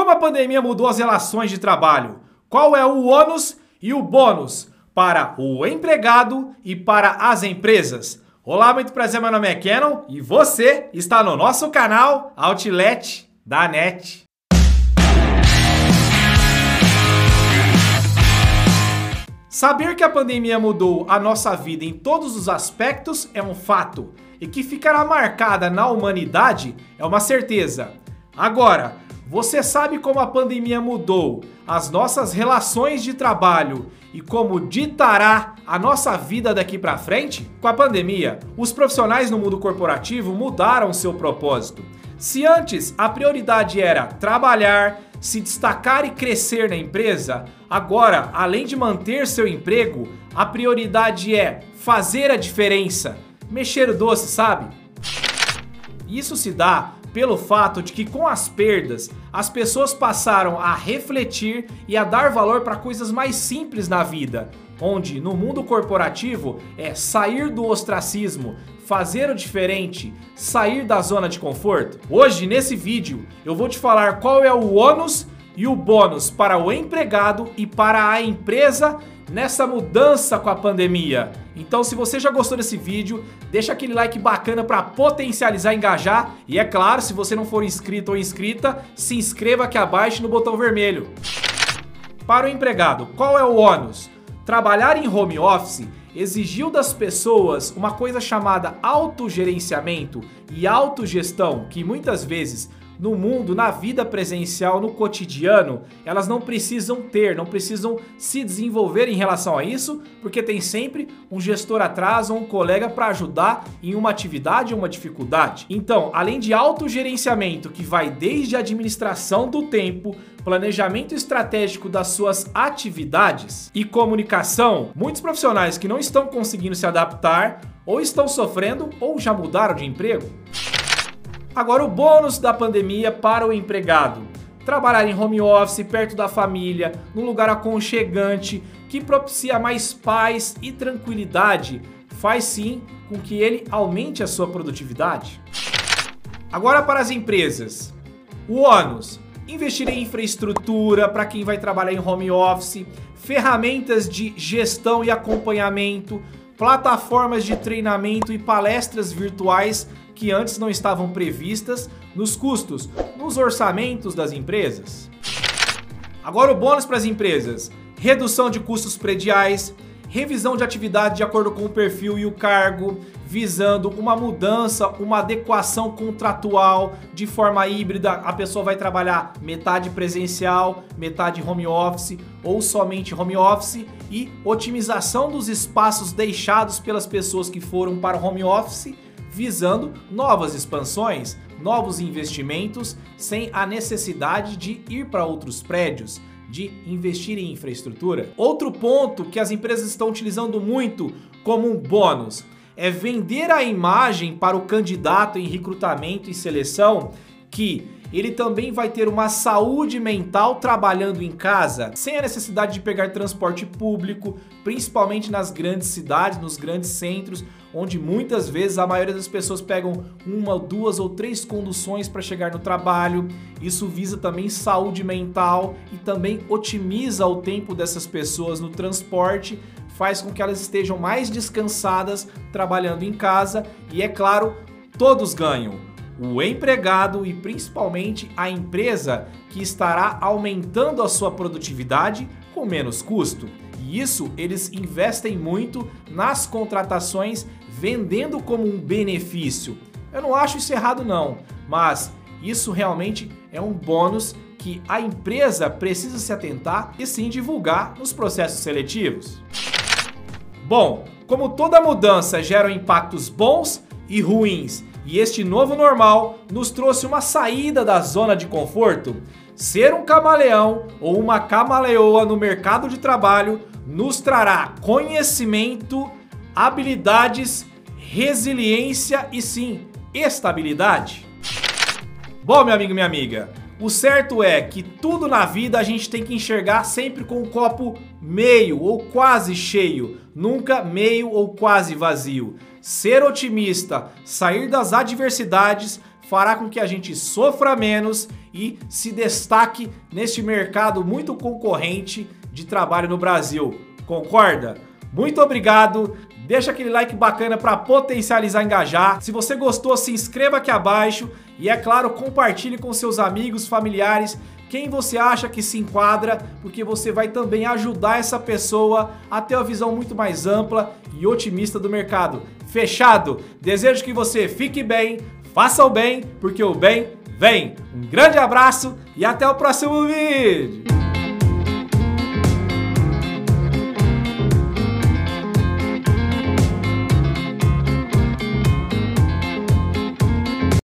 Como a pandemia mudou as relações de trabalho? Qual é o ônus e o bônus para o empregado e para as empresas? Olá, muito prazer, meu nome é Canon e você está no nosso canal Outlet da NET. Saber que a pandemia mudou a nossa vida em todos os aspectos é um fato e que ficará marcada na humanidade é uma certeza. Agora, você sabe como a pandemia mudou as nossas relações de trabalho e como ditará a nossa vida daqui para frente? Com a pandemia, os profissionais no mundo corporativo mudaram seu propósito. Se antes a prioridade era trabalhar, se destacar e crescer na empresa, agora, além de manter seu emprego, a prioridade é fazer a diferença, mexer o doce, sabe? Isso se dá pelo fato de que com as perdas, as pessoas passaram a refletir e a dar valor para coisas mais simples na vida, onde no mundo corporativo é sair do ostracismo, fazer o diferente, sair da zona de conforto. Hoje, nesse vídeo, eu vou te falar qual é o ônus e o bônus para o empregado e para a empresa nessa mudança com a pandemia. Então, se você já gostou desse vídeo, deixa aquele like bacana para potencializar engajar. E é claro, se você não for inscrito ou inscrita, se inscreva aqui abaixo no botão vermelho. Para o empregado, qual é o ônus? Trabalhar em home office exigiu das pessoas uma coisa chamada autogerenciamento e autogestão, que muitas vezes no mundo, na vida presencial, no cotidiano, elas não precisam ter, não precisam se desenvolver em relação a isso, porque tem sempre um gestor atrás ou um colega para ajudar em uma atividade ou uma dificuldade. Então, além de autogerenciamento, que vai desde a administração do tempo, planejamento estratégico das suas atividades e comunicação, muitos profissionais que não estão conseguindo se adaptar ou estão sofrendo ou já mudaram de emprego. Agora, o bônus da pandemia para o empregado: trabalhar em home office, perto da família, num lugar aconchegante, que propicia mais paz e tranquilidade, faz sim com que ele aumente a sua produtividade. Agora, para as empresas: o ônus. Investir em infraestrutura para quem vai trabalhar em home office, ferramentas de gestão e acompanhamento, plataformas de treinamento e palestras virtuais que antes não estavam previstas nos custos, nos orçamentos das empresas. Agora o bônus para as empresas: redução de custos prediais, revisão de atividade de acordo com o perfil e o cargo, visando uma mudança, uma adequação contratual de forma híbrida. A pessoa vai trabalhar metade presencial, metade home office ou somente home office e otimização dos espaços deixados pelas pessoas que foram para o home office visando novas expansões, novos investimentos, sem a necessidade de ir para outros prédios, de investir em infraestrutura. Outro ponto que as empresas estão utilizando muito como um bônus é vender a imagem para o candidato em recrutamento e seleção que ele também vai ter uma saúde mental trabalhando em casa, sem a necessidade de pegar transporte público, principalmente nas grandes cidades, nos grandes centros, onde muitas vezes a maioria das pessoas pegam uma, duas ou três conduções para chegar no trabalho. Isso visa também saúde mental e também otimiza o tempo dessas pessoas no transporte, faz com que elas estejam mais descansadas trabalhando em casa e é claro, todos ganham o empregado e principalmente a empresa que estará aumentando a sua produtividade com menos custo. E isso eles investem muito nas contratações, vendendo como um benefício. Eu não acho isso errado não, mas isso realmente é um bônus que a empresa precisa se atentar e sim divulgar nos processos seletivos. Bom, como toda mudança gera impactos bons e ruins e este novo normal nos trouxe uma saída da zona de conforto. Ser um camaleão ou uma camaleoa no mercado de trabalho nos trará conhecimento, habilidades, resiliência e sim, estabilidade. Bom, meu amigo minha amiga, o certo é que tudo na vida a gente tem que enxergar sempre com o copo meio ou quase cheio, nunca meio ou quase vazio. Ser otimista, sair das adversidades fará com que a gente sofra menos e se destaque neste mercado muito concorrente de trabalho no Brasil. Concorda? Muito obrigado. Deixa aquele like bacana para potencializar engajar. Se você gostou, se inscreva aqui abaixo e é claro, compartilhe com seus amigos, familiares, quem você acha que se enquadra, porque você vai também ajudar essa pessoa a ter uma visão muito mais ampla e otimista do mercado. Fechado? Desejo que você fique bem, faça o bem, porque o bem vem. Um grande abraço e até o próximo vídeo.